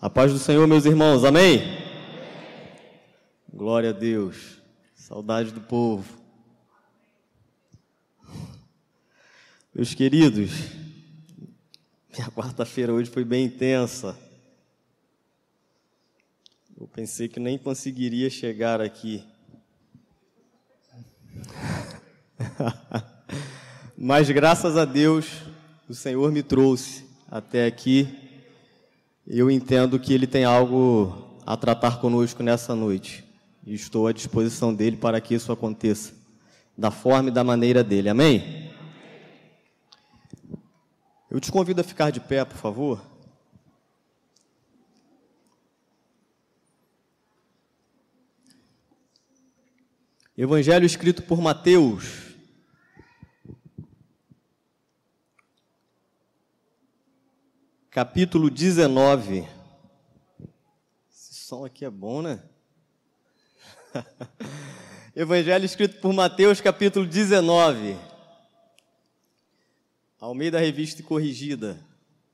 A paz do Senhor, meus irmãos, amém? Glória a Deus, saudade do povo. Meus queridos, minha quarta-feira hoje foi bem intensa. Eu pensei que nem conseguiria chegar aqui. Mas graças a Deus, o Senhor me trouxe até aqui eu entendo que ele tem algo a tratar conosco nessa noite. E estou à disposição dele para que isso aconteça, da forma e da maneira dele. Amém? Eu te convido a ficar de pé, por favor. Evangelho escrito por Mateus, capítulo 19. Esse som aqui é bom, né? Evangelho escrito por Mateus, capítulo 19. Almeida Revista e Corrigida,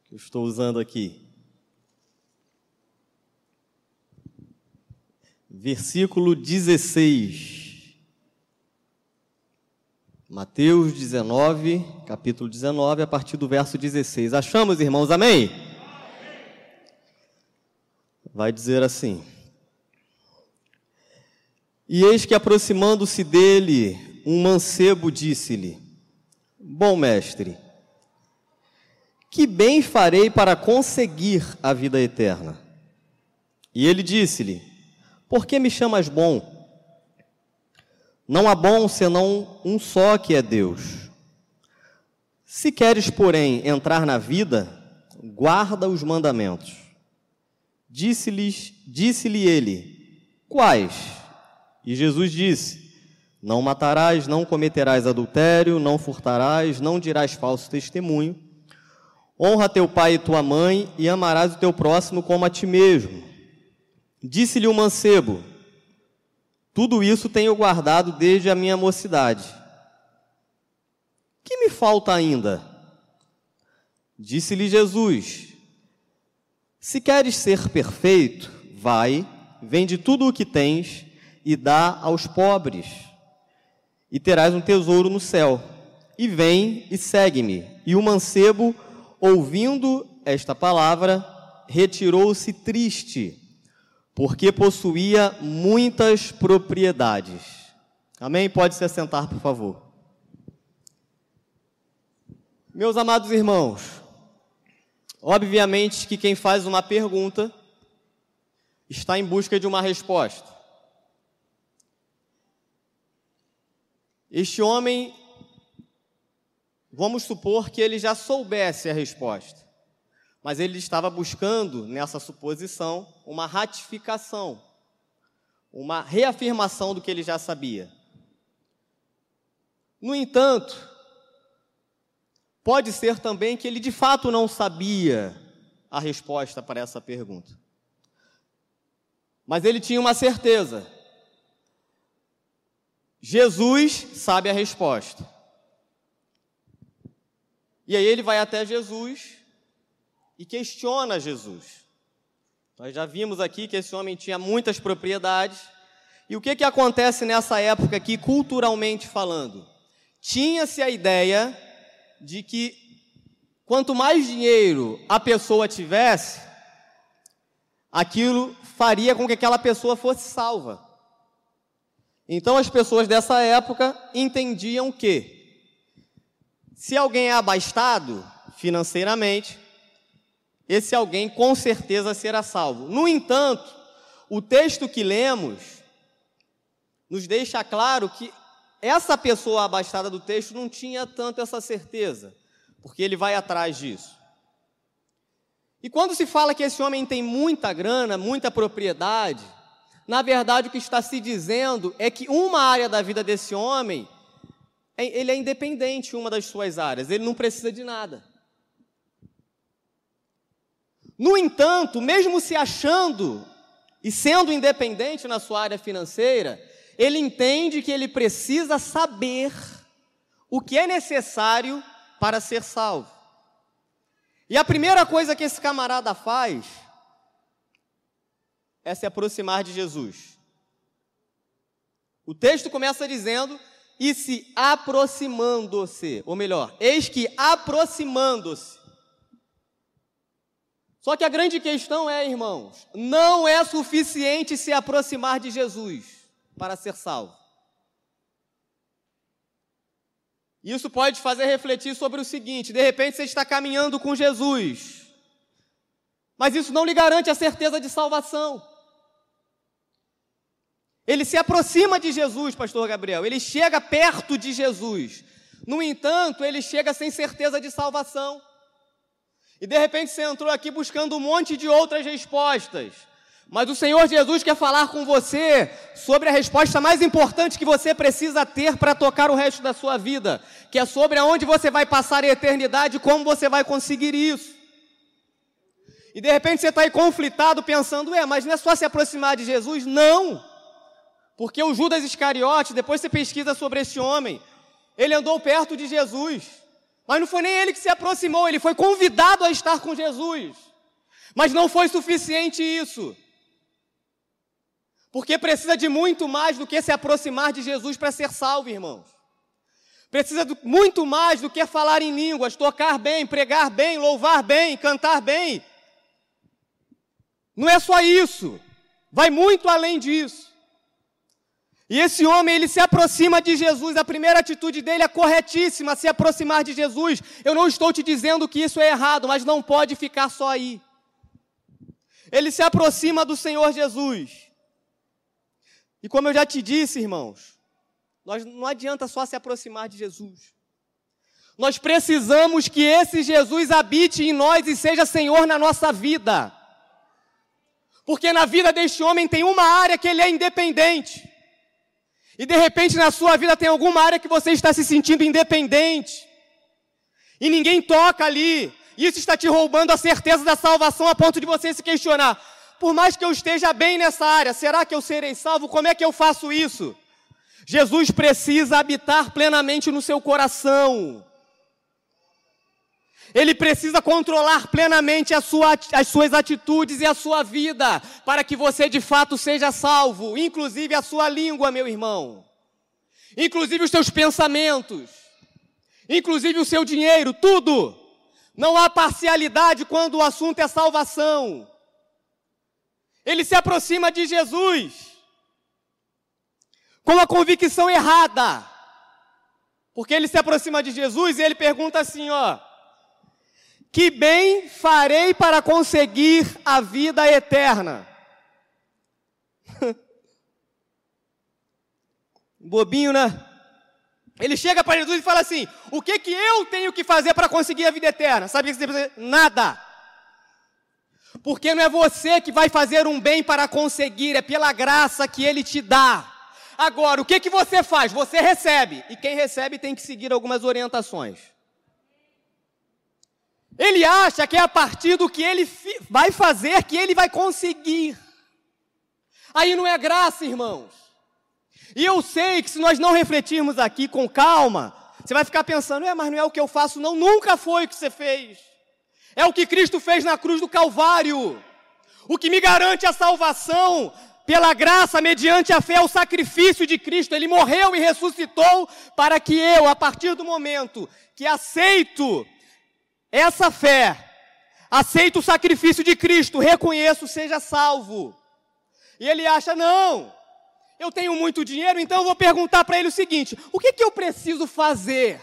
que eu estou usando aqui. Versículo 16. Mateus 19, capítulo 19, a partir do verso 16. Achamos, irmãos? Amém? Vai dizer assim: E eis que aproximando-se dele, um mancebo disse-lhe: Bom mestre, que bem farei para conseguir a vida eterna? E ele disse-lhe: Por que me chamas bom? Não há bom senão um só que é Deus. Se queres, porém, entrar na vida, guarda os mandamentos. Disse-lhe ele: Quais? E Jesus disse: Não matarás, não cometerás adultério, não furtarás, não dirás falso testemunho. Honra teu pai e tua mãe e amarás o teu próximo como a ti mesmo. Disse-lhe o mancebo: tudo isso tenho guardado desde a minha mocidade. Que me falta ainda? Disse-lhe Jesus: Se queres ser perfeito, vai, vende tudo o que tens e dá aos pobres, e terás um tesouro no céu. E vem e segue-me. E o mancebo, ouvindo esta palavra, retirou-se triste porque possuía muitas propriedades. Amém? Pode se assentar, por favor. Meus amados irmãos, obviamente que quem faz uma pergunta está em busca de uma resposta. Este homem, vamos supor que ele já soubesse a resposta mas ele estava buscando, nessa suposição, uma ratificação, uma reafirmação do que ele já sabia. No entanto, pode ser também que ele de fato não sabia a resposta para essa pergunta. Mas ele tinha uma certeza. Jesus sabe a resposta. E aí ele vai até Jesus e questiona Jesus. Nós já vimos aqui que esse homem tinha muitas propriedades. E o que, que acontece nessa época aqui, culturalmente falando? Tinha-se a ideia de que quanto mais dinheiro a pessoa tivesse, aquilo faria com que aquela pessoa fosse salva. Então as pessoas dessa época entendiam que se alguém é abastado financeiramente, esse alguém com certeza será salvo. No entanto, o texto que lemos nos deixa claro que essa pessoa abastada do texto não tinha tanto essa certeza, porque ele vai atrás disso. E quando se fala que esse homem tem muita grana, muita propriedade, na verdade o que está se dizendo é que uma área da vida desse homem, ele é independente uma das suas áreas, ele não precisa de nada. No entanto, mesmo se achando e sendo independente na sua área financeira, ele entende que ele precisa saber o que é necessário para ser salvo. E a primeira coisa que esse camarada faz é se aproximar de Jesus. O texto começa dizendo: e se aproximando-se, ou melhor, eis que aproximando-se. Só que a grande questão é, irmãos, não é suficiente se aproximar de Jesus para ser salvo. Isso pode fazer refletir sobre o seguinte: de repente você está caminhando com Jesus, mas isso não lhe garante a certeza de salvação. Ele se aproxima de Jesus, pastor Gabriel, ele chega perto de Jesus. No entanto, ele chega sem certeza de salvação. E de repente você entrou aqui buscando um monte de outras respostas. Mas o Senhor Jesus quer falar com você sobre a resposta mais importante que você precisa ter para tocar o resto da sua vida, que é sobre aonde você vai passar a eternidade e como você vai conseguir isso. E de repente você está aí conflitado pensando, é, mas não é só se aproximar de Jesus? Não! Porque o Judas Iscariote, depois você pesquisa sobre esse homem, ele andou perto de Jesus. Mas não foi nem ele que se aproximou, ele foi convidado a estar com Jesus. Mas não foi suficiente isso. Porque precisa de muito mais do que se aproximar de Jesus para ser salvo, irmãos. Precisa de muito mais do que falar em línguas, tocar bem, pregar bem, louvar bem, cantar bem. Não é só isso. Vai muito além disso. E esse homem, ele se aproxima de Jesus, a primeira atitude dele é corretíssima, se aproximar de Jesus. Eu não estou te dizendo que isso é errado, mas não pode ficar só aí. Ele se aproxima do Senhor Jesus. E como eu já te disse, irmãos, nós não adianta só se aproximar de Jesus. Nós precisamos que esse Jesus habite em nós e seja Senhor na nossa vida. Porque na vida deste homem tem uma área que ele é independente. E de repente na sua vida tem alguma área que você está se sentindo independente. E ninguém toca ali. Isso está te roubando a certeza da salvação a ponto de você se questionar: por mais que eu esteja bem nessa área, será que eu serei salvo? Como é que eu faço isso? Jesus precisa habitar plenamente no seu coração. Ele precisa controlar plenamente sua, as suas atitudes e a sua vida, para que você de fato seja salvo, inclusive a sua língua, meu irmão, inclusive os seus pensamentos, inclusive o seu dinheiro, tudo. Não há parcialidade quando o assunto é salvação. Ele se aproxima de Jesus com a convicção errada. Porque ele se aproxima de Jesus e ele pergunta assim, ó: que bem farei para conseguir a vida eterna? Bobinho, né? Ele chega para Jesus e fala assim: O que que eu tenho que fazer para conseguir a vida eterna? Sabe o que você tem que? Nada. Porque não é você que vai fazer um bem para conseguir, é pela graça que ele te dá. Agora, o que que você faz? Você recebe. E quem recebe tem que seguir algumas orientações. Ele acha que é a partir do que ele vai fazer que ele vai conseguir. Aí não é graça, irmãos. E eu sei que se nós não refletirmos aqui com calma, você vai ficar pensando, é, mas não é o que eu faço, não, nunca foi o que você fez. É o que Cristo fez na cruz do Calvário. O que me garante a salvação pela graça, mediante a fé, é o sacrifício de Cristo. Ele morreu e ressuscitou para que eu, a partir do momento que aceito essa fé, aceita o sacrifício de Cristo, reconheço, seja salvo. E ele acha, não, eu tenho muito dinheiro, então eu vou perguntar para ele o seguinte: o que, que eu preciso fazer?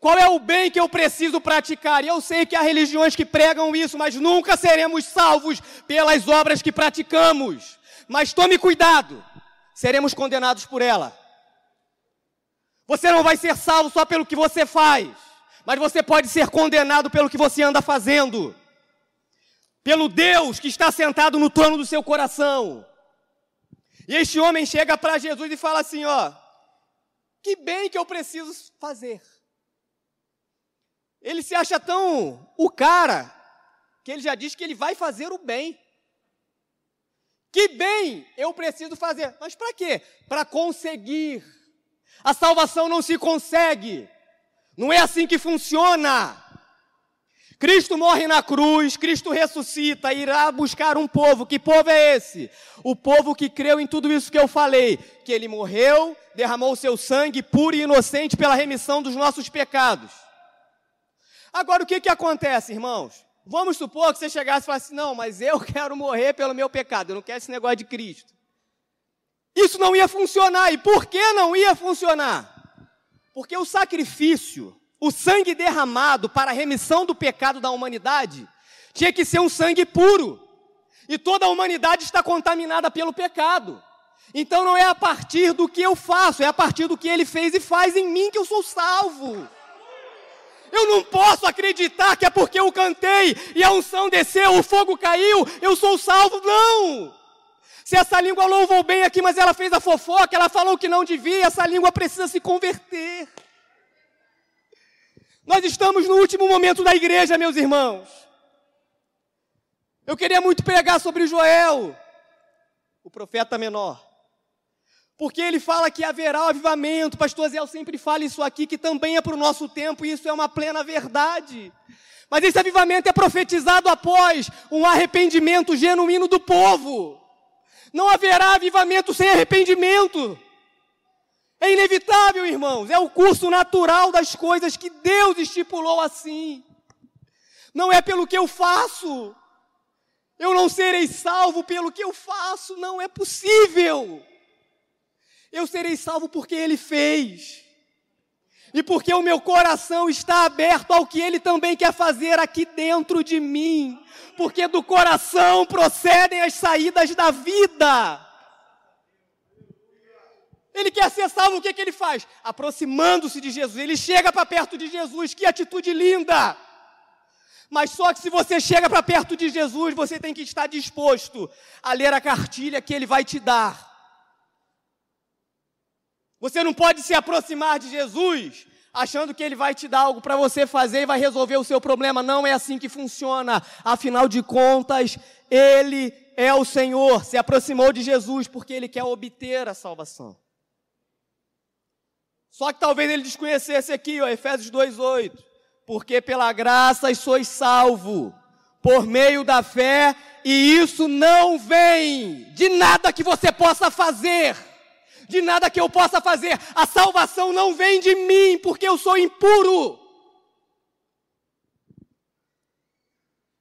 Qual é o bem que eu preciso praticar? E eu sei que há religiões que pregam isso, mas nunca seremos salvos pelas obras que praticamos. Mas tome cuidado, seremos condenados por ela. Você não vai ser salvo só pelo que você faz mas você pode ser condenado pelo que você anda fazendo, pelo Deus que está sentado no trono do seu coração. E este homem chega para Jesus e fala assim: Ó, que bem que eu preciso fazer. Ele se acha tão o cara que ele já diz que ele vai fazer o bem. Que bem eu preciso fazer. Mas para quê? Para conseguir. A salvação não se consegue não é assim que funciona. Cristo morre na cruz, Cristo ressuscita, irá buscar um povo. Que povo é esse? O povo que creu em tudo isso que eu falei, que ele morreu, derramou seu sangue puro e inocente pela remissão dos nossos pecados. Agora o que que acontece, irmãos? Vamos supor que você chegasse e falasse, não, mas eu quero morrer pelo meu pecado, eu não quero esse negócio de Cristo. Isso não ia funcionar. E por que não ia funcionar? Porque o sacrifício o sangue derramado para a remissão do pecado da humanidade tinha que ser um sangue puro. E toda a humanidade está contaminada pelo pecado. Então não é a partir do que eu faço, é a partir do que ele fez e faz em mim que eu sou salvo. Eu não posso acreditar que é porque eu cantei e a unção desceu, o fogo caiu, eu sou salvo. Não! Se essa língua louvou bem aqui, mas ela fez a fofoca, ela falou que não devia, essa língua precisa se converter. Nós estamos no último momento da igreja, meus irmãos. Eu queria muito pregar sobre Joel, o profeta menor. Porque ele fala que haverá o avivamento, pastor Zé sempre fala isso aqui, que também é para o nosso tempo, e isso é uma plena verdade. Mas esse avivamento é profetizado após um arrependimento genuíno do povo. Não haverá avivamento sem arrependimento. É inevitável, irmãos. É o curso natural das coisas que Deus estipulou assim. Não é pelo que eu faço. Eu não serei salvo pelo que eu faço. Não é possível. Eu serei salvo porque Ele fez. E porque o meu coração está aberto ao que Ele também quer fazer aqui dentro de mim. Porque do coração procedem as saídas da vida. Ele quer ser salvo, o que, que ele faz? Aproximando-se de Jesus. Ele chega para perto de Jesus. Que atitude linda! Mas só que se você chega para perto de Jesus, você tem que estar disposto a ler a cartilha que ele vai te dar. Você não pode se aproximar de Jesus achando que ele vai te dar algo para você fazer e vai resolver o seu problema. Não é assim que funciona. Afinal de contas, ele é o Senhor. Se aproximou de Jesus porque ele quer obter a salvação. Só que talvez ele desconhecesse aqui, ó, Efésios 2:8. Porque pela graça sois salvo por meio da fé, e isso não vem de nada que você possa fazer, de nada que eu possa fazer. A salvação não vem de mim, porque eu sou impuro.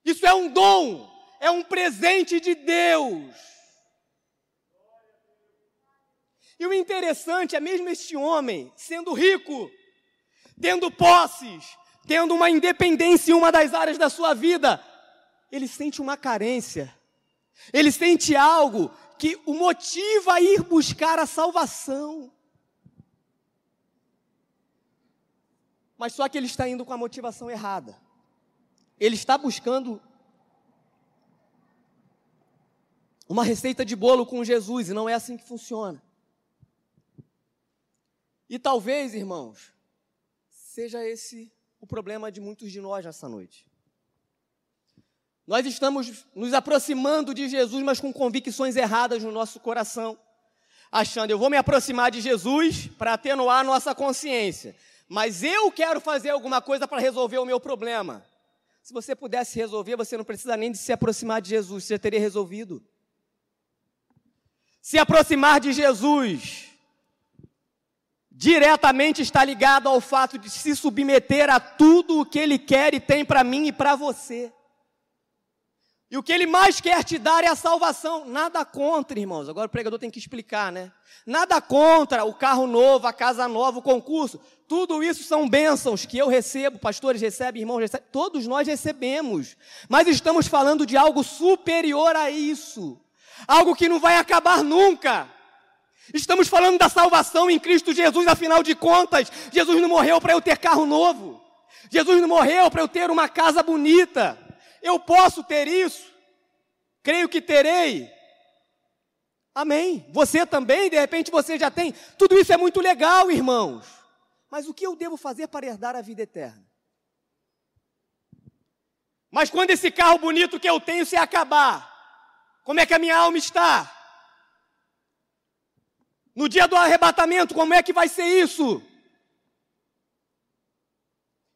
Isso é um dom, é um presente de Deus. E o interessante é mesmo este homem, sendo rico, tendo posses, tendo uma independência em uma das áreas da sua vida, ele sente uma carência. Ele sente algo que o motiva a ir buscar a salvação. Mas só que ele está indo com a motivação errada. Ele está buscando uma receita de bolo com Jesus e não é assim que funciona. E talvez, irmãos, seja esse o problema de muitos de nós nessa noite. Nós estamos nos aproximando de Jesus, mas com convicções erradas no nosso coração, achando eu vou me aproximar de Jesus para atenuar a nossa consciência, mas eu quero fazer alguma coisa para resolver o meu problema. Se você pudesse resolver, você não precisa nem de se aproximar de Jesus, você já teria resolvido. Se aproximar de Jesus diretamente está ligado ao fato de se submeter a tudo o que Ele quer e tem para mim e para você. E o que Ele mais quer te dar é a salvação. Nada contra, irmãos. Agora o pregador tem que explicar, né? Nada contra o carro novo, a casa nova, o concurso. Tudo isso são bênçãos que eu recebo, pastores recebem, irmãos recebem, todos nós recebemos. Mas estamos falando de algo superior a isso. Algo que não vai acabar nunca. Estamos falando da salvação em Cristo Jesus, afinal de contas, Jesus não morreu para eu ter carro novo. Jesus não morreu para eu ter uma casa bonita. Eu posso ter isso. Creio que terei. Amém. Você também, de repente você já tem. Tudo isso é muito legal, irmãos. Mas o que eu devo fazer para herdar a vida eterna? Mas quando esse carro bonito que eu tenho se acabar, como é que a minha alma está? No dia do arrebatamento, como é que vai ser isso?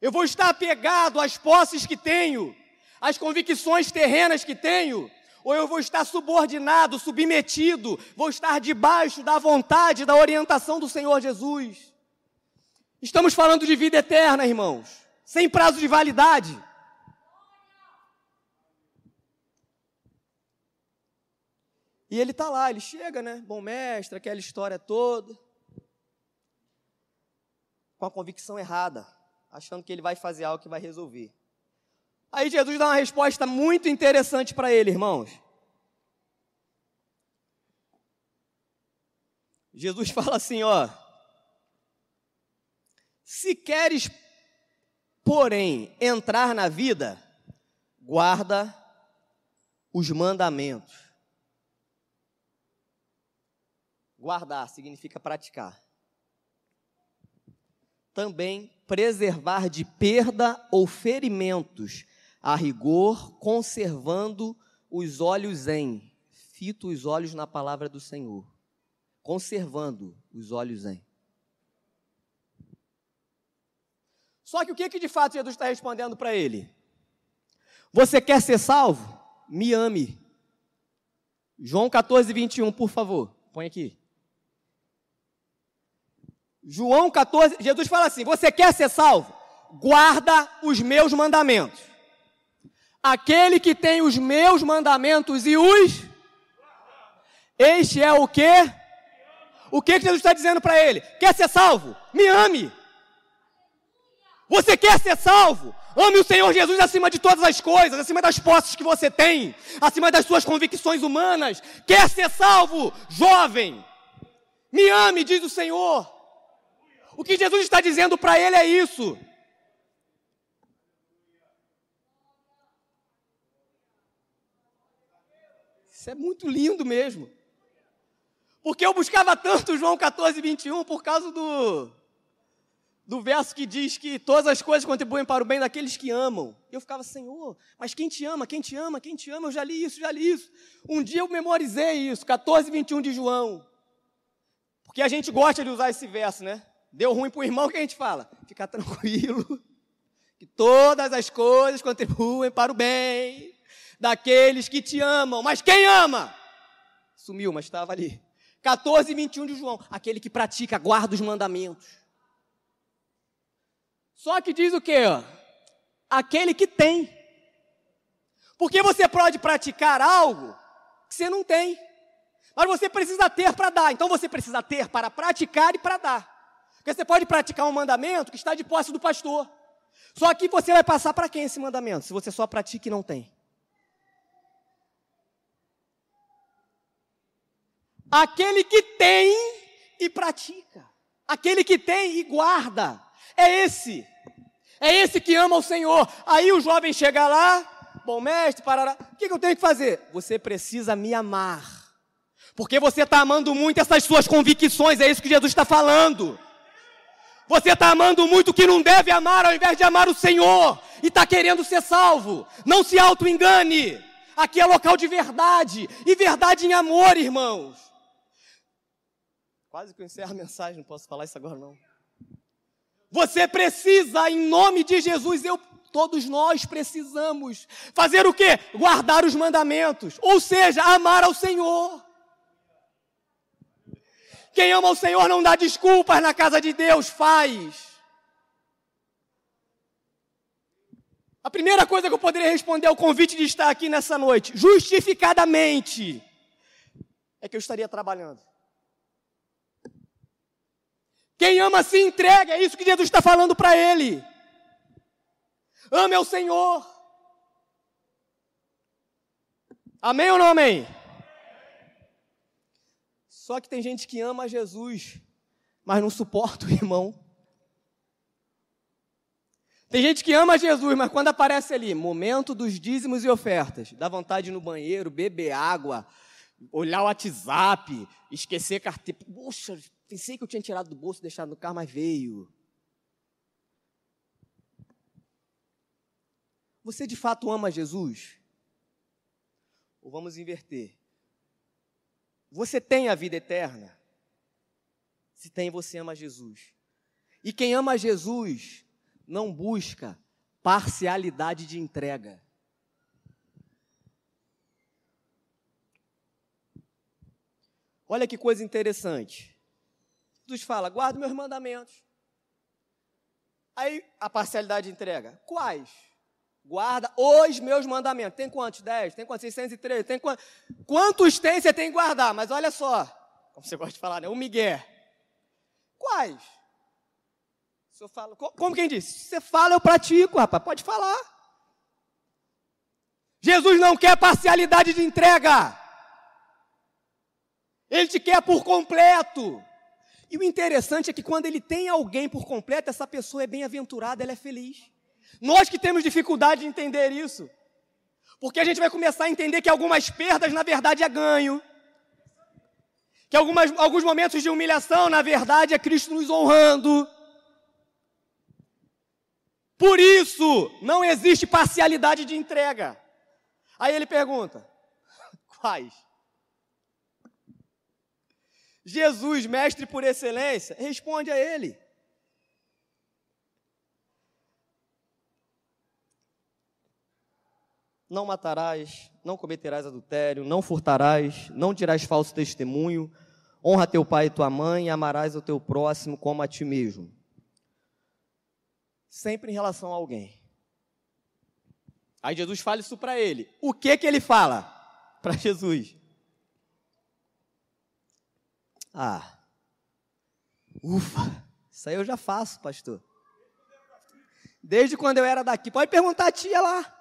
Eu vou estar apegado às posses que tenho, às convicções terrenas que tenho, ou eu vou estar subordinado, submetido, vou estar debaixo da vontade, da orientação do Senhor Jesus. Estamos falando de vida eterna, irmãos, sem prazo de validade. E ele está lá, ele chega, né? Bom mestre, aquela história toda. Com a convicção errada, achando que ele vai fazer algo que vai resolver. Aí Jesus dá uma resposta muito interessante para ele, irmãos. Jesus fala assim, ó: Se queres, porém, entrar na vida, guarda os mandamentos. Guardar significa praticar. Também preservar de perda ou ferimentos, a rigor, conservando os olhos em. Fito os olhos na palavra do Senhor. Conservando os olhos em. Só que o que, que de fato Jesus está respondendo para ele? Você quer ser salvo? Me ame. João 14, 21, por favor. Põe aqui. João 14, Jesus fala assim: Você quer ser salvo? Guarda os meus mandamentos. Aquele que tem os meus mandamentos e os. Este é o que? O que, Jesus está dizendo para ele? Quer ser salvo? Me ame. Você quer ser salvo? Ame o Senhor Jesus acima de todas as coisas, acima das posses que você tem, acima das suas convicções humanas. Quer ser salvo, jovem? Me ame, diz o Senhor. O que Jesus está dizendo para ele é isso. Isso é muito lindo mesmo. Porque eu buscava tanto João 14, 21 por causa do, do verso que diz que todas as coisas contribuem para o bem daqueles que amam. Eu ficava, Senhor, mas quem te ama, quem te ama, quem te ama, eu já li isso, já li isso. Um dia eu memorizei isso, 14, 21 de João. Porque a gente gosta de usar esse verso, né? Deu ruim para o irmão, o que a gente fala? Fica tranquilo, que todas as coisas contribuem para o bem daqueles que te amam. Mas quem ama? Sumiu, mas estava ali. 14, 21 de João. Aquele que pratica, guarda os mandamentos. Só que diz o quê? Aquele que tem. Porque você pode praticar algo que você não tem. Mas você precisa ter para dar. Então você precisa ter para praticar e para dar. Porque você pode praticar um mandamento que está de posse do pastor. Só que você vai passar para quem esse mandamento? Se você só pratica e não tem. Aquele que tem e pratica. Aquele que tem e guarda. É esse. É esse que ama o Senhor. Aí o jovem chega lá, bom mestre, parará. O que, eu tenho que fazer? Você precisa me amar. Porque você está amando muito essas suas convicções, é isso que Jesus está falando. Você está amando muito o que não deve amar ao invés de amar o Senhor e está querendo ser salvo. Não se auto-engane. Aqui é local de verdade e verdade em amor, irmãos. Quase que eu encerro a mensagem, não posso falar isso agora não. Você precisa, em nome de Jesus, eu, todos nós precisamos fazer o quê? Guardar os mandamentos, ou seja, amar ao Senhor. Quem ama o Senhor não dá desculpas na casa de Deus, faz. A primeira coisa que eu poderia responder ao convite de estar aqui nessa noite, justificadamente, é que eu estaria trabalhando. Quem ama se entrega, é isso que Jesus está falando para ele. Ame ao Senhor. Amém ou não amém? Só que tem gente que ama Jesus, mas não suporta o irmão. Tem gente que ama Jesus, mas quando aparece ali, momento dos dízimos e ofertas, dá vontade de ir no banheiro, beber água, olhar o WhatsApp, esquecer carteira. Poxa, pensei que eu tinha tirado do bolso e deixado no carro, mas veio. Você de fato ama Jesus? Ou vamos inverter? Você tem a vida eterna? Se tem, você ama Jesus. E quem ama Jesus não busca parcialidade de entrega. Olha que coisa interessante. Jesus fala: guarda meus mandamentos. Aí a parcialidade de entrega. Quais? Guarda os meus mandamentos. Tem quantos? Dez? Tem quantos? 603? Tem quantos? Quantos tem você tem que guardar? Mas olha só, como você gosta de falar, né? O Miguel. Quais? Se eu falo, como quem disse? Se você fala, eu pratico, rapaz. Pode falar. Jesus não quer parcialidade de entrega. Ele te quer por completo. E o interessante é que quando ele tem alguém por completo, essa pessoa é bem-aventurada, ela é feliz. Nós que temos dificuldade de entender isso, porque a gente vai começar a entender que algumas perdas, na verdade, é ganho. Que algumas, alguns momentos de humilhação, na verdade, é Cristo nos honrando. Por isso, não existe parcialidade de entrega. Aí ele pergunta: quais? Jesus, mestre por excelência, responde a ele. Não matarás, não cometerás adultério, não furtarás, não dirás falso testemunho, honra teu pai e tua mãe, e amarás o teu próximo como a ti mesmo. Sempre em relação a alguém. Aí Jesus fala isso para ele. O que que ele fala para Jesus? Ah, ufa, isso aí eu já faço, pastor. Desde quando eu era daqui. Pode perguntar a tia lá.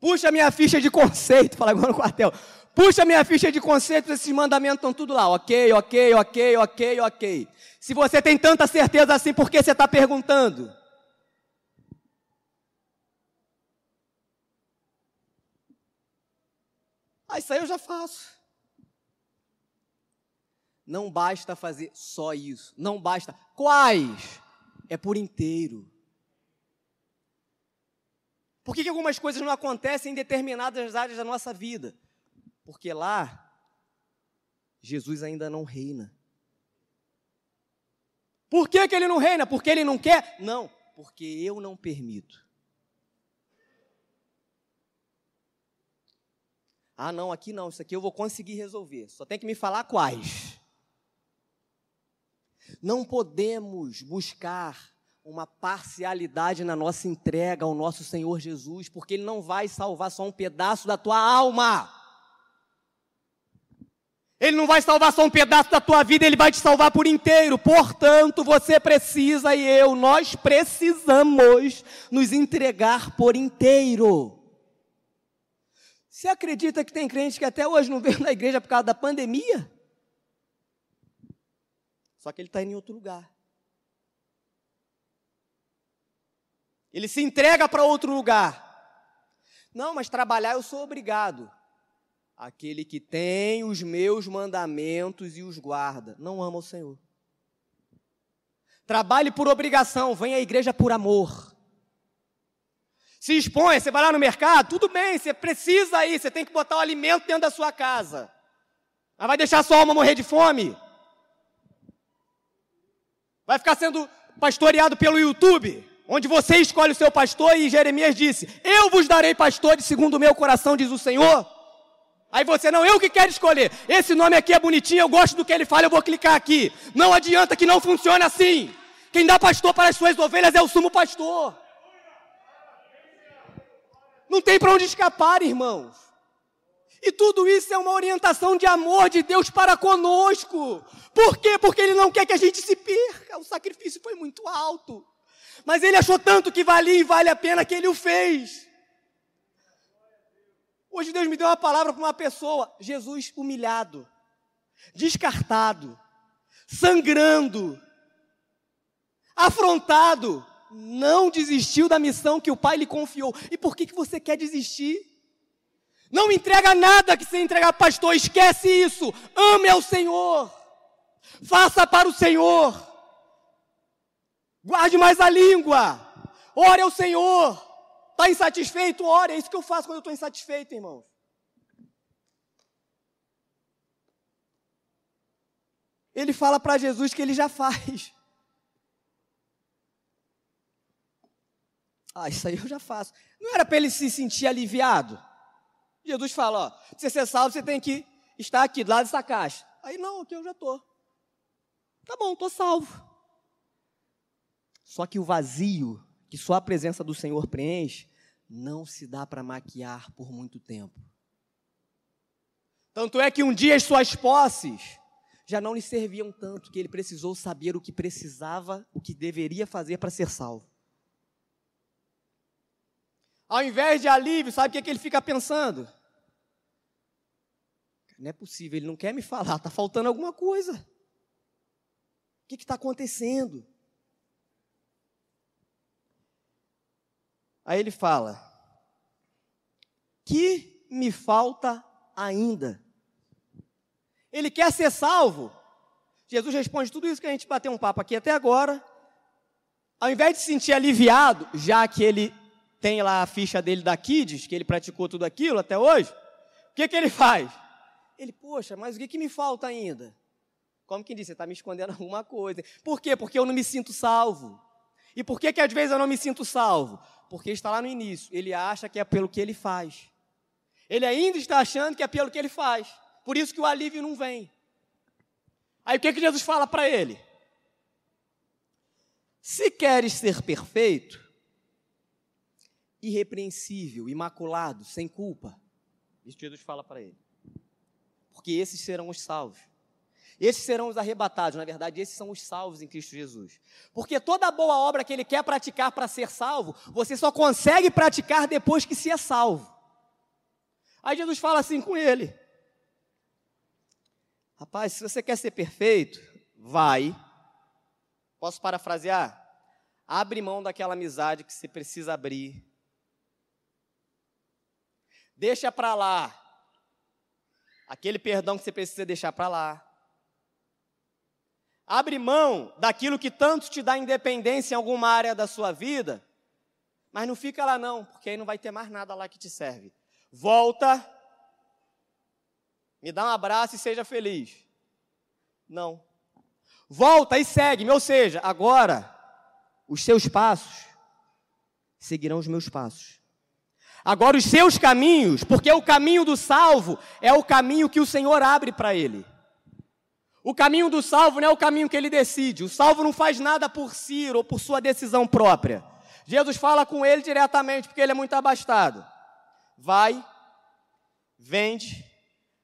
Puxa minha ficha de conceito, fala agora no quartel. Puxa minha ficha de conceito, esses mandamentos estão tudo lá. Ok, ok, ok, ok, ok. Se você tem tanta certeza assim, por que você está perguntando? Ah, isso aí eu já faço. Não basta fazer só isso. Não basta. Quais? É por inteiro. Por que, que algumas coisas não acontecem em determinadas áreas da nossa vida? Porque lá, Jesus ainda não reina. Por que, que ele não reina? Porque ele não quer? Não, porque eu não permito. Ah, não, aqui não, isso aqui eu vou conseguir resolver. Só tem que me falar quais. Não podemos buscar uma parcialidade na nossa entrega ao nosso Senhor Jesus, porque Ele não vai salvar só um pedaço da tua alma. Ele não vai salvar só um pedaço da tua vida, Ele vai te salvar por inteiro. Portanto, você precisa e eu, nós precisamos nos entregar por inteiro. Você acredita que tem crente que até hoje não veio na igreja por causa da pandemia? Só que ele está em outro lugar. Ele se entrega para outro lugar. Não, mas trabalhar eu sou obrigado. Aquele que tem os meus mandamentos e os guarda, não ama o Senhor. Trabalhe por obrigação, vem à igreja por amor. Se expõe, você vai lá no mercado, tudo bem, você precisa ir, você tem que botar o alimento dentro da sua casa. Mas vai deixar sua alma morrer de fome? Vai ficar sendo pastoreado pelo YouTube, onde você escolhe o seu pastor e Jeremias disse: Eu vos darei pastores segundo o meu coração, diz o Senhor. Aí você, não, eu que quero escolher. Esse nome aqui é bonitinho, eu gosto do que ele fala, eu vou clicar aqui. Não adianta que não funcione assim. Quem dá pastor para as suas ovelhas é o sumo pastor. Não tem para onde escapar, irmãos. E tudo isso é uma orientação de amor de Deus para conosco. Por quê? Porque Ele não quer que a gente se perca. O sacrifício foi muito alto. Mas Ele achou tanto que valia e vale a pena que Ele o fez. Hoje Deus me deu uma palavra para uma pessoa. Jesus humilhado, descartado, sangrando, afrontado, não desistiu da missão que o Pai lhe confiou. E por que, que você quer desistir? Não entrega nada que você entregar pastor, esquece isso. Ame ao Senhor. Faça para o Senhor. Guarde mais a língua. Ore ao Senhor. Está insatisfeito? Ore. É isso que eu faço quando eu estou insatisfeito, irmãos. Ele fala para Jesus que ele já faz. Ah, isso aí eu já faço. Não era para ele se sentir aliviado? Jesus fala, ó, pra você ser salvo, você tem que estar aqui, do lado dessa caixa. Aí, não, aqui eu já estou. Tá bom, estou salvo. Só que o vazio que só a presença do Senhor preenche, não se dá para maquiar por muito tempo. Tanto é que um dia as suas posses já não lhe serviam tanto que ele precisou saber o que precisava, o que deveria fazer para ser salvo. Ao invés de alívio, sabe o que, é que ele fica pensando? Não é possível, ele não quer me falar, está faltando alguma coisa. O que está acontecendo? Aí ele fala: Que me falta ainda? Ele quer ser salvo. Jesus responde tudo isso que a gente bateu um papo aqui até agora. Ao invés de se sentir aliviado, já que ele tem lá a ficha dele da Kids, que ele praticou tudo aquilo até hoje, o que, que ele faz? Ele, poxa, mas o que, que me falta ainda? Como que diz? Você está me escondendo alguma coisa. Por quê? Porque eu não me sinto salvo. E por que, que às vezes eu não me sinto salvo? Porque está lá no início. Ele acha que é pelo que ele faz. Ele ainda está achando que é pelo que ele faz. Por isso que o alívio não vem. Aí o que, que Jesus fala para ele? Se queres ser perfeito, irrepreensível, imaculado, sem culpa, isso Jesus fala para ele. Porque esses serão os salvos. Esses serão os arrebatados, na verdade, esses são os salvos em Cristo Jesus. Porque toda boa obra que ele quer praticar para ser salvo, você só consegue praticar depois que se é salvo. Aí Jesus fala assim com ele: Rapaz, se você quer ser perfeito, vai. Posso parafrasear? Abre mão daquela amizade que você precisa abrir. Deixa para lá aquele perdão que você precisa deixar para lá. Abre mão daquilo que tanto te dá independência em alguma área da sua vida, mas não fica lá não, porque aí não vai ter mais nada lá que te serve. Volta, me dá um abraço e seja feliz. Não. Volta e segue-me, ou seja, agora os seus passos seguirão os meus passos. Agora os seus caminhos, porque o caminho do salvo é o caminho que o Senhor abre para ele. O caminho do salvo não é o caminho que ele decide. O salvo não faz nada por si ou por sua decisão própria. Jesus fala com ele diretamente, porque ele é muito abastado. Vai, vende,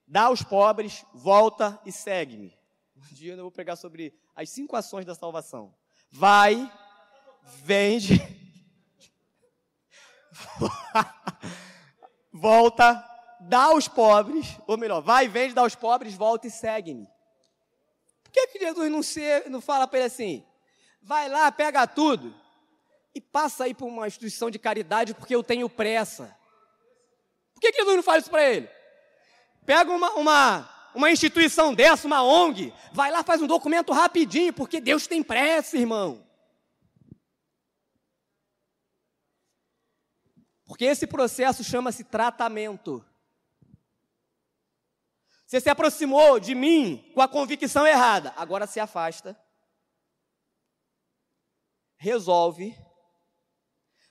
dá aos pobres, volta e segue-me. Um dia eu vou pregar sobre as cinco ações da salvação. Vai, vende, volta, dá aos pobres, ou melhor, vai, vende, dá aos pobres, volta e segue-me. Por que, que Jesus não, se, não fala para ele assim? Vai lá, pega tudo e passa aí por uma instituição de caridade porque eu tenho pressa. Por que, que Jesus não fala isso para ele? Pega uma, uma, uma instituição dessa, uma ONG, vai lá, faz um documento rapidinho, porque Deus tem pressa, irmão. Porque esse processo chama-se tratamento. Você se aproximou de mim com a convicção errada, agora se afasta. Resolve.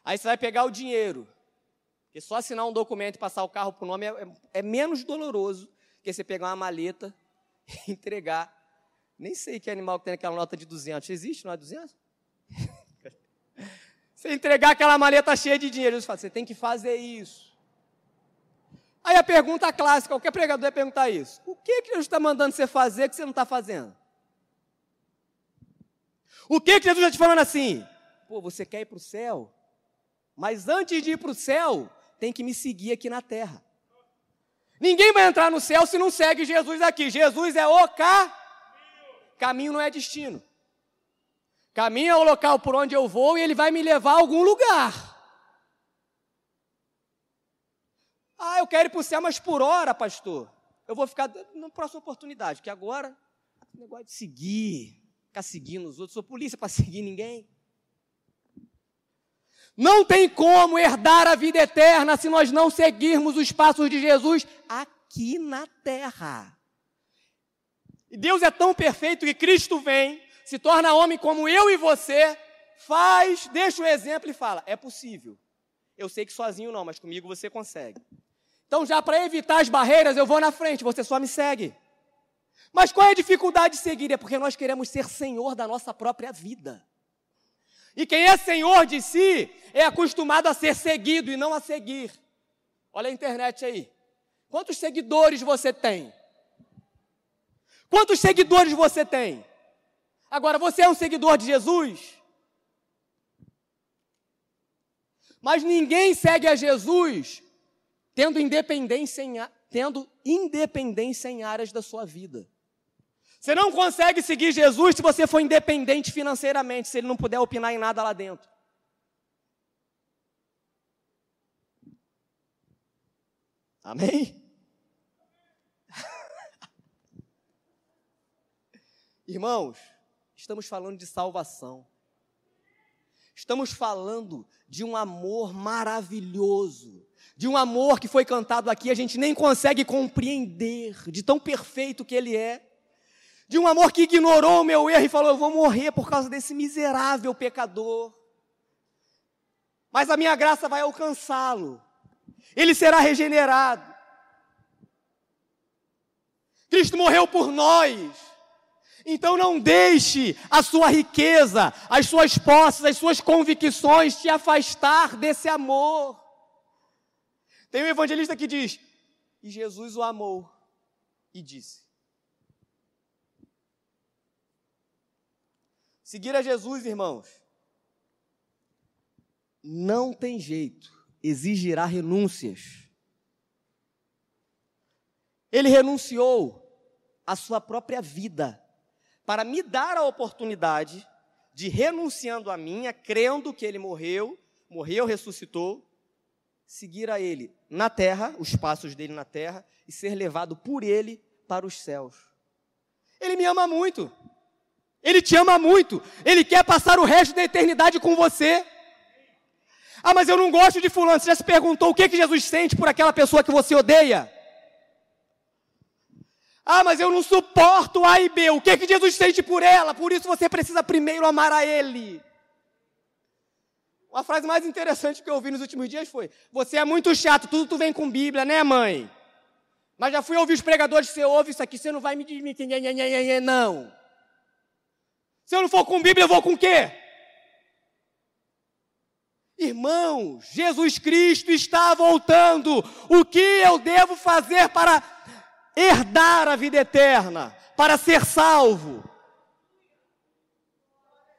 Aí você vai pegar o dinheiro. Porque só assinar um documento e passar o carro para o nome é, é, é, menos doloroso que você pegar uma maleta e entregar. Nem sei que animal que tem aquela nota de 200. Existe, não é 200? Você entregar aquela maleta cheia de dinheiro. Você fala, você tem que fazer isso. Aí a pergunta clássica, qualquer pregador vai perguntar isso. O que, que Jesus está mandando você fazer que você não está fazendo? O que, que Jesus está te falando assim? Pô, você quer ir para o céu? Mas antes de ir para o céu, tem que me seguir aqui na terra. Ninguém vai entrar no céu se não segue Jesus aqui. Jesus é o ca... caminho, não é destino. Caminho é o local por onde eu vou e ele vai me levar a algum lugar. Ah, eu quero ir para o céu, mas por hora, pastor. Eu vou ficar na próxima oportunidade, que agora, negócio de seguir, ficar seguindo os outros, sou polícia para seguir ninguém. Não tem como herdar a vida eterna se nós não seguirmos os passos de Jesus aqui na terra. E Deus é tão perfeito que Cristo vem, se torna homem como eu e você, faz, deixa o exemplo e fala: é possível. Eu sei que sozinho não, mas comigo você consegue. Então, já para evitar as barreiras, eu vou na frente, você só me segue. Mas qual é a dificuldade de seguir? É porque nós queremos ser senhor da nossa própria vida. E quem é senhor de si é acostumado a ser seguido e não a seguir. Olha a internet aí. Quantos seguidores você tem? Quantos seguidores você tem? Agora, você é um seguidor de Jesus? Mas ninguém segue a Jesus tendo independência em, tendo independência em áreas da sua vida. Você não consegue seguir Jesus se você for independente financeiramente, se ele não puder opinar em nada lá dentro. Amém? Irmãos, estamos falando de salvação. Estamos falando de um amor maravilhoso, de um amor que foi cantado aqui, a gente nem consegue compreender, de tão perfeito que ele é, de um amor que ignorou o meu erro e falou: Eu vou morrer por causa desse miserável pecador, mas a minha graça vai alcançá-lo, ele será regenerado. Cristo morreu por nós. Então não deixe a sua riqueza, as suas posses, as suas convicções te afastar desse amor. Tem um evangelista que diz: E Jesus o amou e disse. Seguir a Jesus, irmãos, não tem jeito, exigirá renúncias. Ele renunciou à sua própria vida para me dar a oportunidade de, renunciando a minha, crendo que ele morreu, morreu, ressuscitou, seguir a ele na terra, os passos dele na terra, e ser levado por ele para os céus. Ele me ama muito. Ele te ama muito. Ele quer passar o resto da eternidade com você. Ah, mas eu não gosto de fulano. Você já se perguntou o que, que Jesus sente por aquela pessoa que você odeia? Ah, mas eu não suporto A e B. O que, que Jesus sente por ela? Por isso você precisa primeiro amar a Ele. Uma frase mais interessante que eu ouvi nos últimos dias foi: Você é muito chato, tudo tu vem com Bíblia, né, mãe? Mas já fui ouvir os pregadores, você ouve isso aqui, você não vai me desmentir, não. Se eu não for com Bíblia, eu vou com o quê? Irmãos, Jesus Cristo está voltando. O que eu devo fazer para herdar a vida eterna, para ser salvo.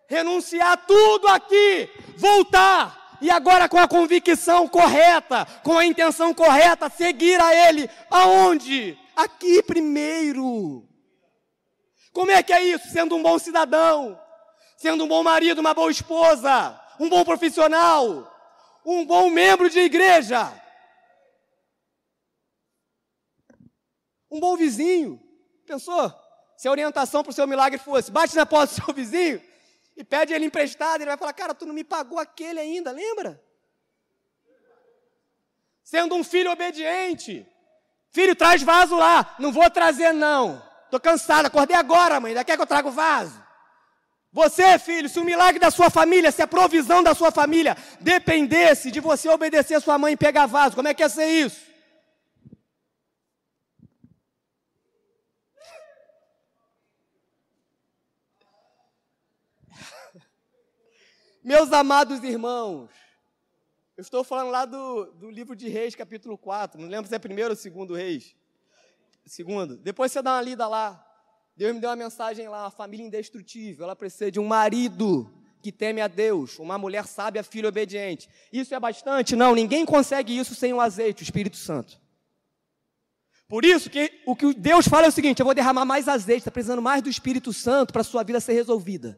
Renunciar tudo aqui, voltar e agora com a convicção correta, com a intenção correta, seguir a Ele aonde? Aqui primeiro. Como é que é isso? Sendo um bom cidadão, sendo um bom marido, uma boa esposa, um bom profissional, um bom membro de igreja. Um bom vizinho. Pensou? Se a orientação para o seu milagre fosse, bate na porta do seu vizinho e pede ele emprestado, ele vai falar, cara, tu não me pagou aquele ainda, lembra? Sendo um filho obediente. Filho, traz vaso lá. Não vou trazer, não. Estou cansado, acordei agora, mãe. Daqui é que eu trago vaso. Você, filho, se o milagre da sua família, se a provisão da sua família dependesse de você obedecer a sua mãe e pegar vaso, como é que ia ser isso? Meus amados irmãos, eu estou falando lá do, do livro de Reis, capítulo 4. Não lembro se é primeiro ou segundo Reis. Segundo. Depois você dá uma lida lá. Deus me deu uma mensagem lá, uma família indestrutível. Ela precisa de um marido que teme a Deus, uma mulher sábia, filha obediente. Isso é bastante? Não, ninguém consegue isso sem o azeite, o Espírito Santo. Por isso que o que Deus fala é o seguinte: eu vou derramar mais azeite, está precisando mais do Espírito Santo para a sua vida ser resolvida.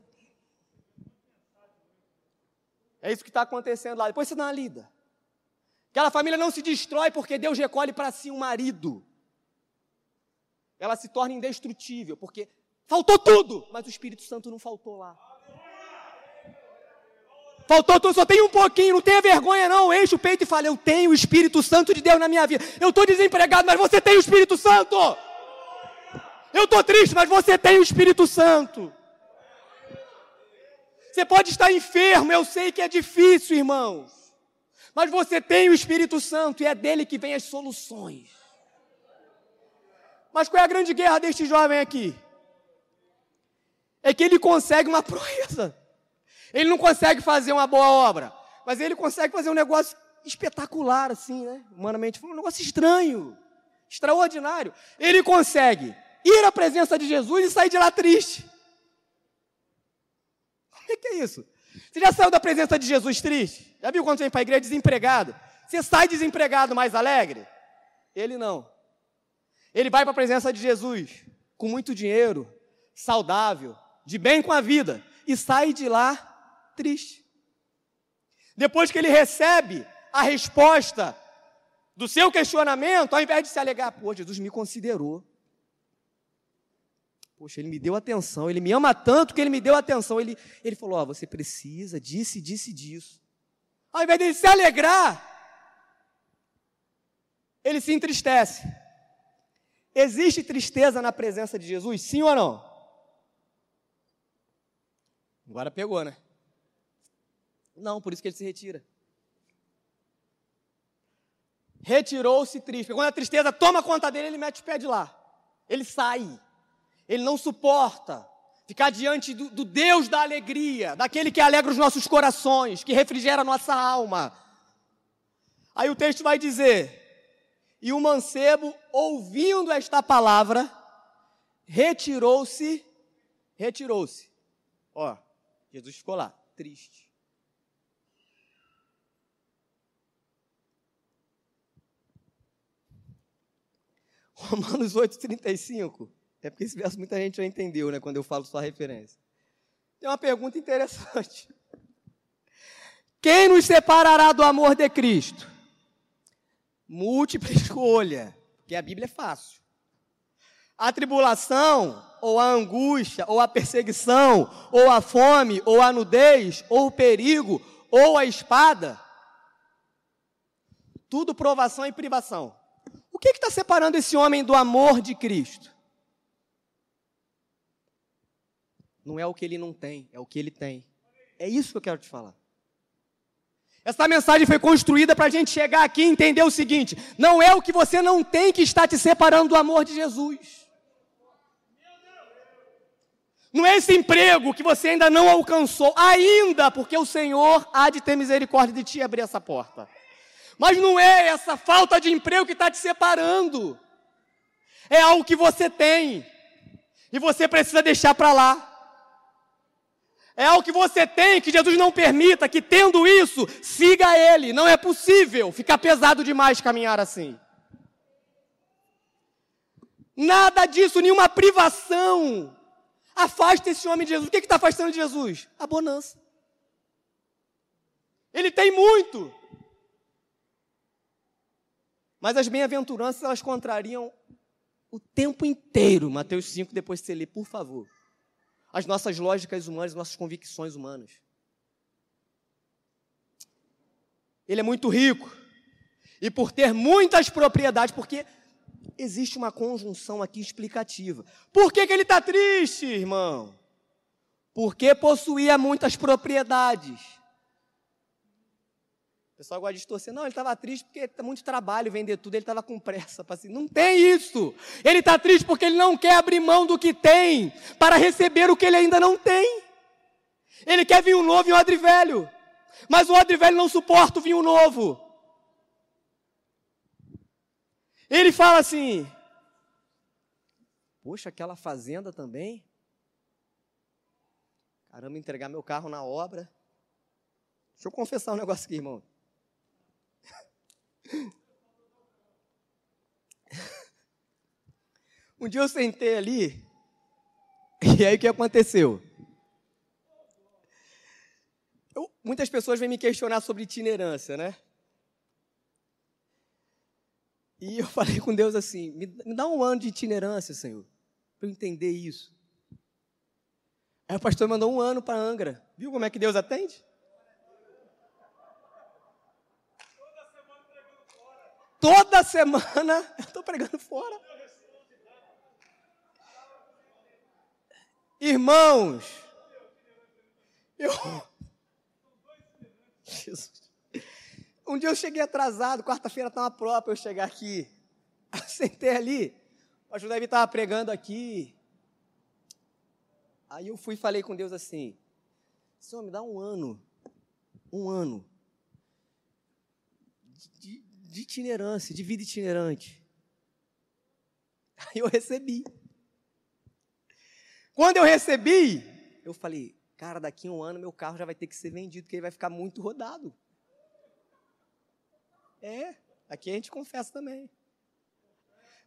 É isso que está acontecendo lá. Depois você dá uma lida. Aquela família não se destrói porque Deus recolhe para si um marido. Ela se torna indestrutível, porque faltou tudo, mas o Espírito Santo não faltou lá. Faltou tudo, só tem um pouquinho, não tenha vergonha não, enche o peito e fala, eu tenho o Espírito Santo de Deus na minha vida. Eu estou desempregado, mas você tem o Espírito Santo. Eu estou triste, mas você tem o Espírito Santo. Você pode estar enfermo, eu sei que é difícil, irmãos. Mas você tem o Espírito Santo e é dele que vem as soluções. Mas qual é a grande guerra deste jovem aqui? É que ele consegue uma proeza. Ele não consegue fazer uma boa obra, mas ele consegue fazer um negócio espetacular, assim, né? Humanamente, um negócio estranho, extraordinário. Ele consegue ir à presença de Jesus e sair de lá triste. É que é isso? Você já saiu da presença de Jesus triste? Já viu quando vem para a igreja desempregado? Você sai desempregado mais alegre? Ele não. Ele vai para a presença de Jesus com muito dinheiro, saudável, de bem com a vida, e sai de lá triste. Depois que ele recebe a resposta do seu questionamento, ao invés de se alegar, pô, Jesus me considerou. Poxa, ele me deu atenção, ele me ama tanto que ele me deu atenção. Ele, ele falou: Ó, oh, você precisa, disse, disse disso. Ao invés de se alegrar, ele se entristece. Existe tristeza na presença de Jesus, sim ou não? Agora pegou, né? Não, por isso que ele se retira. Retirou-se triste. Quando a tristeza toma conta dele, ele mete o pé de lá. Ele sai. Ele não suporta ficar diante do, do, Deus da alegria, daquele que alegra os nossos corações, que refrigera a nossa alma. Aí o texto vai dizer: E o mancebo, ouvindo esta palavra, retirou-se, retirou-se. Ó, Jesus ficou lá, triste. Romanos 8,35 é porque esse verso muita gente já entendeu, né? Quando eu falo só a referência. Tem uma pergunta interessante. Quem nos separará do amor de Cristo? Múltipla escolha, porque a Bíblia é fácil. A tribulação, ou a angústia, ou a perseguição, ou a fome, ou a nudez, ou o perigo, ou a espada. Tudo provação e privação. O que está separando esse homem do amor de Cristo? Não é o que ele não tem, é o que ele tem. É isso que eu quero te falar. Essa mensagem foi construída para a gente chegar aqui e entender o seguinte: não é o que você não tem que está te separando do amor de Jesus. Não é esse emprego que você ainda não alcançou, ainda, porque o Senhor há de ter misericórdia de ti e abrir essa porta. Mas não é essa falta de emprego que está te separando. É algo que você tem e você precisa deixar para lá. É algo que você tem que Jesus não permita que, tendo isso, siga Ele. Não é possível ficar pesado demais caminhar assim. Nada disso, nenhuma privação. Afasta esse homem de Jesus. O que está afastando de Jesus? A bonança. Ele tem muito. Mas as bem-aventuranças, elas contrariam o tempo inteiro. Mateus 5, depois de você ler, por favor as nossas lógicas humanas, as nossas convicções humanas. Ele é muito rico. E por ter muitas propriedades, porque existe uma conjunção aqui explicativa. Por que, que ele está triste, irmão? Porque possuía muitas propriedades pessoal gosta de distorcer. Não, ele estava triste porque está muito trabalho vender tudo, ele estava com pressa. Assim. Não tem isso. Ele está triste porque ele não quer abrir mão do que tem para receber o que ele ainda não tem. Ele quer vinho novo e um odre velho. Mas o odre velho não suporta o vinho novo. Ele fala assim: Poxa, aquela fazenda também. Caramba, entregar meu carro na obra. Deixa eu confessar um negócio aqui, irmão. Um dia eu sentei ali, e aí o que aconteceu? Eu, muitas pessoas vêm me questionar sobre itinerância, né? E eu falei com Deus assim: me, me dá um ano de itinerância, Senhor, para eu entender isso. Aí o pastor mandou um ano para Angra. Viu como é que Deus atende? Toda semana eu estou pregando fora. Irmãos, Eu. Jesus. Um dia eu cheguei atrasado, quarta-feira estava própria eu chegar aqui. Eu sentei ali, o Davi estava pregando aqui. Aí eu fui e falei com Deus assim: Senhor, me dá um ano, um ano de, de itinerância, de vida itinerante. Aí eu recebi. Quando eu recebi, eu falei, cara, daqui a um ano meu carro já vai ter que ser vendido, porque ele vai ficar muito rodado. É, aqui a gente confessa também.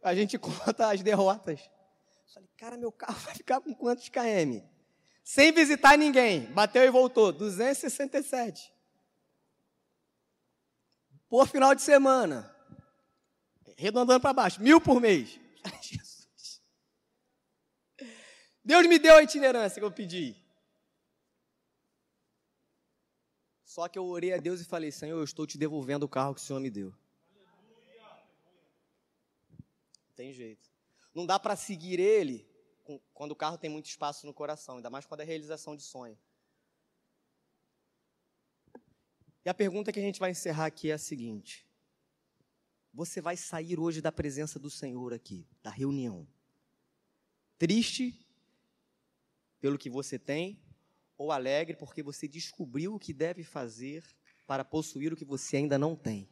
A gente conta as derrotas. Eu falei, cara, meu carro vai ficar com quantos km? Sem visitar ninguém. Bateu e voltou. 267. Por final de semana. Redondando para baixo. Mil por mês. Jesus. Deus me deu a itinerância que eu pedi. Só que eu orei a Deus e falei: Senhor, eu estou te devolvendo o carro que o Senhor me deu. Não tem jeito. Não dá para seguir ele quando o carro tem muito espaço no coração, ainda mais quando é realização de sonho. E a pergunta que a gente vai encerrar aqui é a seguinte: Você vai sair hoje da presença do Senhor aqui, da reunião, triste pelo que você tem, ou alegre porque você descobriu o que deve fazer para possuir o que você ainda não tem?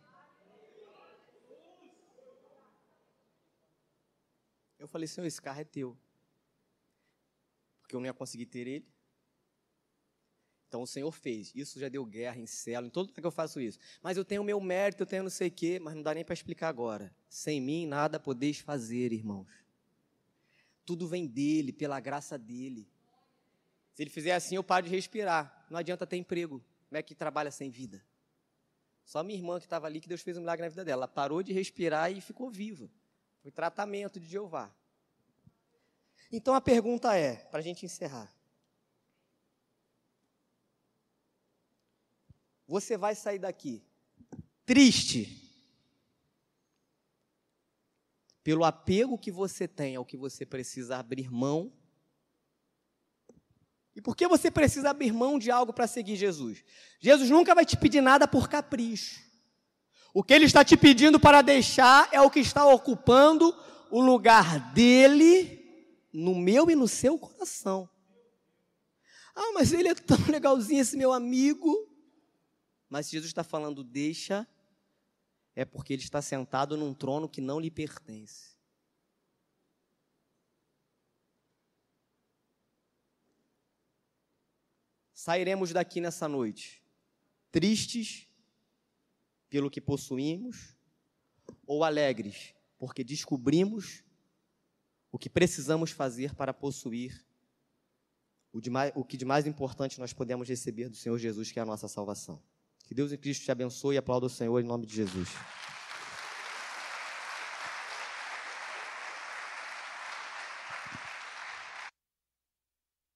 Eu falei, Senhor, esse carro é teu. Porque eu não ia conseguir ter ele. Então o Senhor fez. Isso já deu guerra em célula, em todo lugar que eu faço isso. Mas eu tenho meu mérito, eu tenho não sei o quê, mas não dá nem para explicar agora. Sem mim nada podeis fazer, irmãos. Tudo vem dele, pela graça dele. Se ele fizer assim, eu paro de respirar. Não adianta ter emprego. Como é que trabalha sem vida? Só minha irmã que estava ali, que Deus fez um milagre na vida dela. Ela parou de respirar e ficou viva. Foi tratamento de Jeová. Então a pergunta é, para a gente encerrar: Você vai sair daqui triste pelo apego que você tem ao que você precisa abrir mão? E por que você precisa abrir mão de algo para seguir Jesus? Jesus nunca vai te pedir nada por capricho. O que ele está te pedindo para deixar é o que está ocupando o lugar dele no meu e no seu coração. Ah, mas ele é tão legalzinho, esse meu amigo. Mas Jesus está falando, deixa, é porque ele está sentado num trono que não lhe pertence. Sairemos daqui nessa noite tristes pelo que possuímos, ou alegres, porque descobrimos o que precisamos fazer para possuir o, de mais, o que de mais importante nós podemos receber do Senhor Jesus, que é a nossa salvação. Que Deus em Cristo te abençoe e aplauda o Senhor em nome de Jesus.